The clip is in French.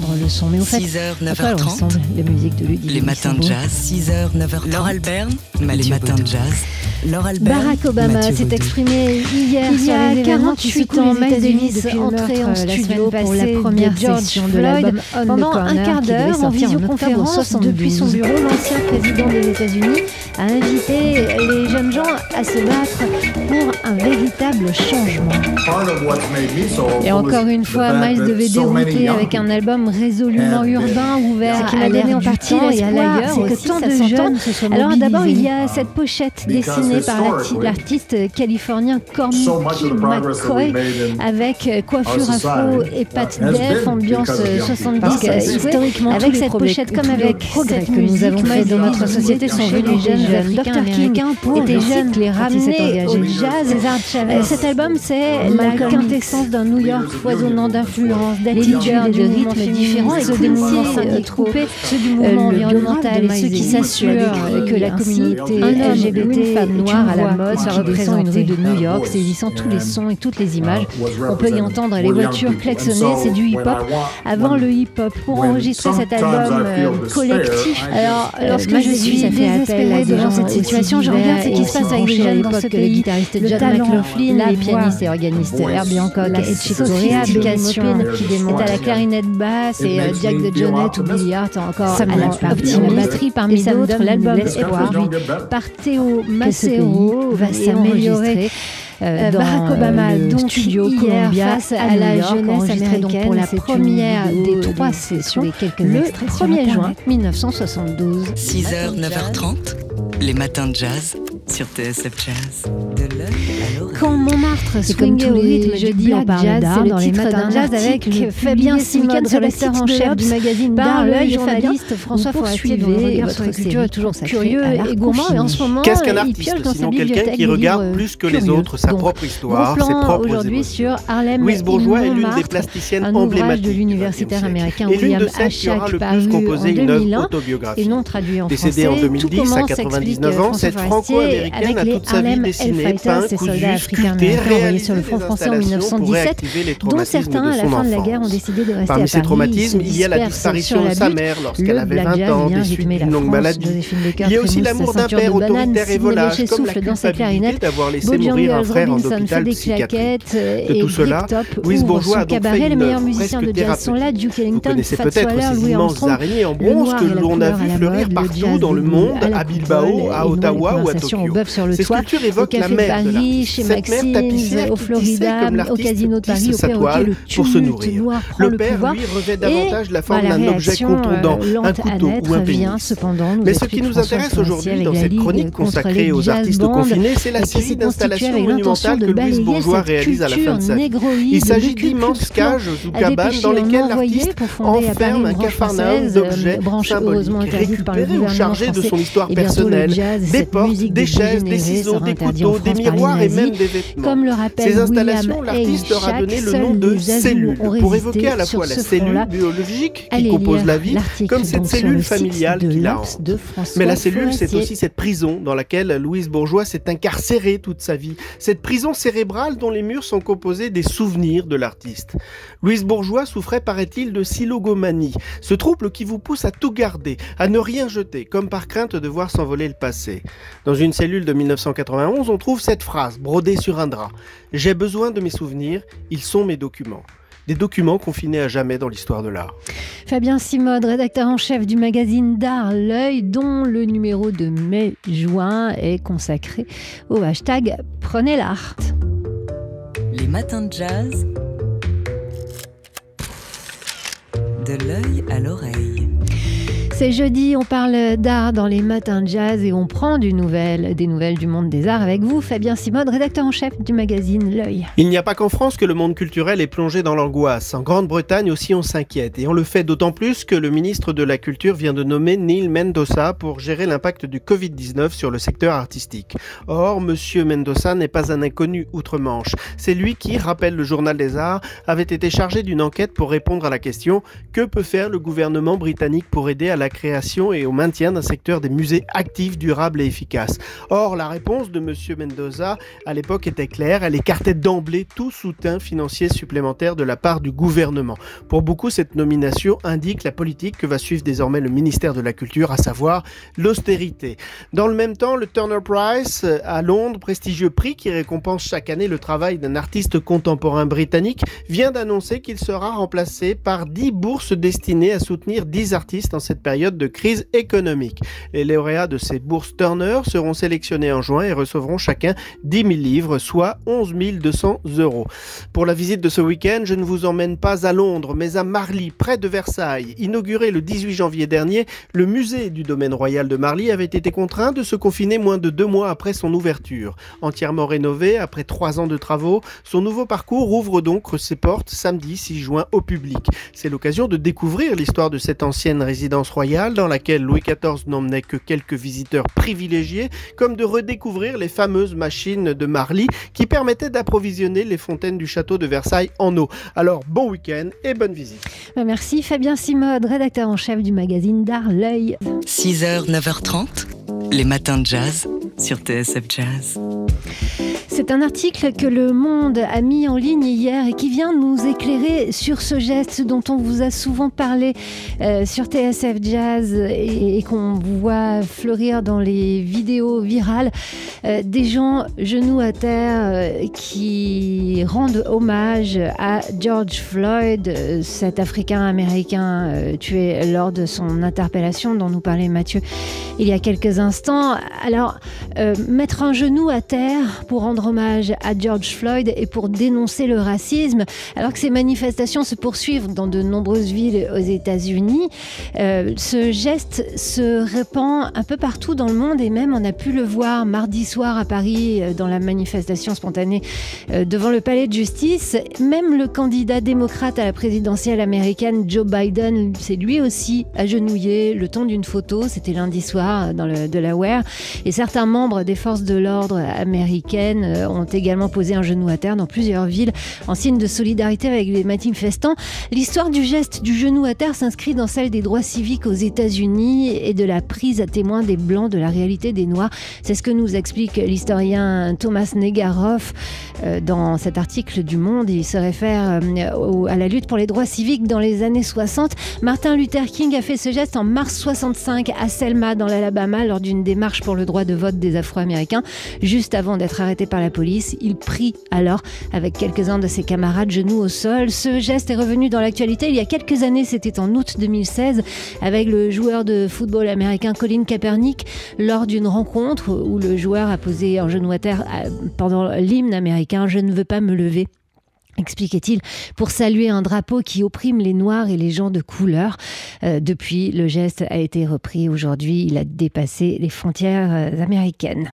entendre le son. Mais au fait, 6h, 9h30, les musiques de Ludivine les matins de jazz, 6h, 9h30, Laure Alberne, les matins de jazz. Laure Albert, Barack Obama s'est exprimé hier il y a 48 ans, Miles Davis entré en euh, studio pour la première session de l'album Pendant un quart d'heure, en visioconférence depuis son bureau, l'ancien président des États-Unis a invité les jeunes gens à se battre pour un véritable changement. Et encore une fois, Miles devait dérouter avec un album résolument urbain, ouvert à l'air en partie et à l'ailleurs, c'est que tant de jeunes Alors d'abord, il y a cette pochette dessinée par l'artiste californien Corny McCoy avec coiffure afro et pattes d'elfe, ambiance 70 historiquement avec cette pochette comme avec cette que nous avons fait dans notre société sont venus jeunes. Africains américains pour étaient jeunes, les ramener au jazz. Cet album, c'est la quintessence d'un New York foisonnant d'influences, d'attitudes et de rythmes différents et que aussi trouper ceux du mouvement environnemental et ceux qui s'assurent que la communauté LGBT, une femme noire à la mode, une rue de New York, saisissant tous les sons et toutes les images. On peut y entendre les voitures klaxonner, c'est du hip-hop. Avant le hip-hop, pour enregistrer cet album collectif, alors lorsque je suis désespérée devant cette situation, je regarde ce qui se passe avec les jeunes dans ce pays, le guitariste John McLaughlin, les pianistes et organistes Herbie Hancock et Chick Corea, qui est à la clarinette basse et Jack de Jonette ou Billy Hart encore à la batterie parmi d'autres. L'album est produit par Théo Macero va s'améliorer. Euh, Barack Obama donc studio hier face à la jeunesse américaine pour la première des trois sessions le 1er juin 1972. 6h, 9h30, les matins de jazz sur TSF Jazz. De. Quand Montmartre swingait au rythme jeudi on parle jazz, c'est dans les matins de jazz avec Fabien Simon, rédacteur en chef du magazine Par l'œil, journaliste François Forestier. Votre culture est toujours curieux et gourmand et en ce moment, Qu'est-ce qu'un il artiste pioche dans sa sinon quelqu'un bibliothèque qui regarde plus que les autres sa propre histoire, ses propres aujourd'hui sur Harlem Louise Bourgeois est l'une des plasticiennes emblématiques de l'universitaire américain William le paru plus composé en une œuvre 2001 et autobiographique. non traduit en Décédée en 2010 Tout à commence, 99 explique ans, cette François Franco-américaine avec a les toute vie Harlem Hellfighters, ces soldats africains américains envoyés sur le front français en installations pour 1917, réactiver les dont traumatismes certains, à la fin de la guerre, ont décidé de rester Parmi à ces Paris. traumatismes, Ils se il y a la disparition de sa mère lorsqu'elle Le avait black 20 jazz ans des suites d'une longue maladie. Il y a aussi l'amour d'un père autoritaire et volage, comme la souffle dans sa culpabilité d'avoir laissé mourir un frère en hôpital des psychiatrique. claquettes De tout cela, Louise Bourgeois a donc fait cabaret. Les une meilleurs œuvre musiciens de presque jazz sont là. Duke Vous Ellington, connaissez peut-être Waller, ces Louis immenses Armstrong. araignées en Le bronze que l'on a vu fleurir partout dans le monde, à Bilbao, à Ottawa ou à Tokyo. Bœuf sur le Ces toit, sculptures au évoquent la Café de Paris, chez Maxime, tapissière au Florida, comme au l'artiste Casino de Paris, au perroquet, toile le pour se nourrir. noir prend Le père, pouvoir. lui, revêt Et davantage la forme d'un objet contondant, euh, un couteau ou un pénis. Mais ce qui nous intéresse aujourd'hui dans la cette chronique consacrée aux artistes confinés, c'est la série d'installations monumentales que Louise Bourgeois réalise à la fin de sa vie. Il s'agit d'immenses cages ou cabanes dans lesquelles l'artiste enferme un française, d'objets euh, symboliques, récupérés ou chargés de son histoire personnelle, des portes, des chaises, des ciseaux, des couteaux, des miroirs et même des vêtements. Comme le rappelle Ces installations, l'artiste leur a donné le nom de cellules pour évoquer à la fois la ce cellule biologique qui compose la vie, comme cette cellule familiale qui la hante. Mais la cellule, c'est aussi cette prison dans laquelle Louise Bourgeois s'est incarcérée toute sa vie. Cette prison cérébrale dont les murs sont composés des souvenirs de l'artiste. Louise Bourgeois souffrait, paraît-il, de silogomanie, ce trouble qui vous pousse à tout garder, à ne rien jeter, comme par crainte de voir s'envoler le passé. Dans une cellule de 1991, on trouve cette phrase, brodée sur un drap. J'ai besoin de mes souvenirs, ils sont mes documents. Des documents confinés à jamais dans l'histoire de l'art. Fabien Simode, rédacteur en chef du magazine d'art L'œil, dont le numéro de mai-juin est consacré au hashtag Prenez l'art. Les matins de jazz. De l'œil à l'oreille. C'est jeudi, on parle d'art dans les matins de jazz et on prend du nouvelle, des nouvelles du monde des arts avec vous, Fabien Simode, rédacteur en chef du magazine L'œil. Il n'y a pas qu'en France que le monde culturel est plongé dans l'angoisse. En Grande-Bretagne aussi on s'inquiète. Et on le fait d'autant plus que le ministre de la Culture vient de nommer Neil Mendoza pour gérer l'impact du Covid-19 sur le secteur artistique. Or, monsieur Mendoza n'est pas un inconnu outre-Manche. C'est lui qui, rappelle le journal des arts, avait été chargé d'une enquête pour répondre à la question que peut faire le gouvernement britannique pour aider à la création et au maintien d'un secteur des musées actifs, durables et efficaces. Or, la réponse de M. Mendoza à l'époque était claire, elle écartait d'emblée tout soutien financier supplémentaire de la part du gouvernement. Pour beaucoup, cette nomination indique la politique que va suivre désormais le ministère de la Culture, à savoir l'austérité. Dans le même temps, le Turner Prize à Londres, prestigieux prix qui récompense chaque année le travail d'un artiste contemporain britannique, vient d'annoncer qu'il sera remplacé par 10 bourses destinées à soutenir 10 artistes en cette période de crise économique. Les lauréats de ces bourses Turner seront sélectionnés en juin et recevront chacun 10 000 livres, soit 11 200 euros. Pour la visite de ce week-end, je ne vous emmène pas à Londres, mais à Marly, près de Versailles. Inauguré le 18 janvier dernier, le musée du domaine royal de Marly avait été contraint de se confiner moins de deux mois après son ouverture. Entièrement rénové après trois ans de travaux, son nouveau parcours ouvre donc ses portes samedi 6 juin au public. C'est l'occasion de découvrir l'histoire de cette ancienne résidence royale dans laquelle Louis XIV n'emmenait que quelques visiteurs privilégiés, comme de redécouvrir les fameuses machines de Marly qui permettaient d'approvisionner les fontaines du château de Versailles en eau. Alors bon week-end et bonne visite. Bah, merci Fabien Simode, rédacteur en chef du magazine D'Art L'œil. 6h, 9h30, les matins de jazz sur TSF Jazz. C'est un article que Le Monde a mis en ligne hier et qui vient nous éclairer sur ce geste dont on vous a souvent parlé euh, sur TSF Jazz et, qu'on voit fleurir dans les vidéos virales. Euh, des gens genoux à terre euh, qui rendent hommage à George Floyd, cet Africain-Américain tué lors de son interpellation dont nous parlait Mathieu il y a quelques instants. Alors, mettre un genou à terre pour rendre hommage à George Floyd et pour dénoncer le racisme, alors que ces manifestations se poursuivent dans de nombreuses villes aux États-Unis. Euh, ce geste se répand un peu partout dans le monde et même on a pu le voir mardi soir à Paris euh, dans la manifestation spontanée euh, devant le palais de justice. Même le candidat démocrate à la présidentielle américaine, Joe Biden, s'est lui aussi agenouillé le temps d'une photo. C'était lundi soir dans le Delaware. Et certains membres des forces de l'ordre américaines euh, ont également posé un genou à terre dans plusieurs villes en signe de solidarité avec les manifestants. L'histoire du geste du genou à terre s'inscrit dans celle des droits civiques aux États-Unis et de la prise à témoin des Blancs de la réalité des Noirs. C'est ce que nous explique l'historien Thomas Negaroff euh, dans cet article du Monde. Il se réfère euh, à la lutte pour les droits civiques dans les années 60. Martin Luther King a fait ce geste en mars 65 à Selma dans l'Alabama lors d'une démarche pour le droit de vote des Afro-Américains, juste avant d'être arrêté par la police. Il prie alors avec quelques-uns de ses camarades genoux au sol. Ce geste est revenu dans l'actualité il y a quelques années, c'était en août 2016, avec le joueur de football américain Colin Kaepernick lors d'une rencontre où le joueur a posé un genou à terre euh, pendant l'hymne américain Je ne veux pas me lever expliquait-il, pour saluer un drapeau qui opprime les Noirs et les gens de couleur. Euh, depuis, le geste a été repris. Aujourd'hui, il a dépassé les frontières euh, américaines.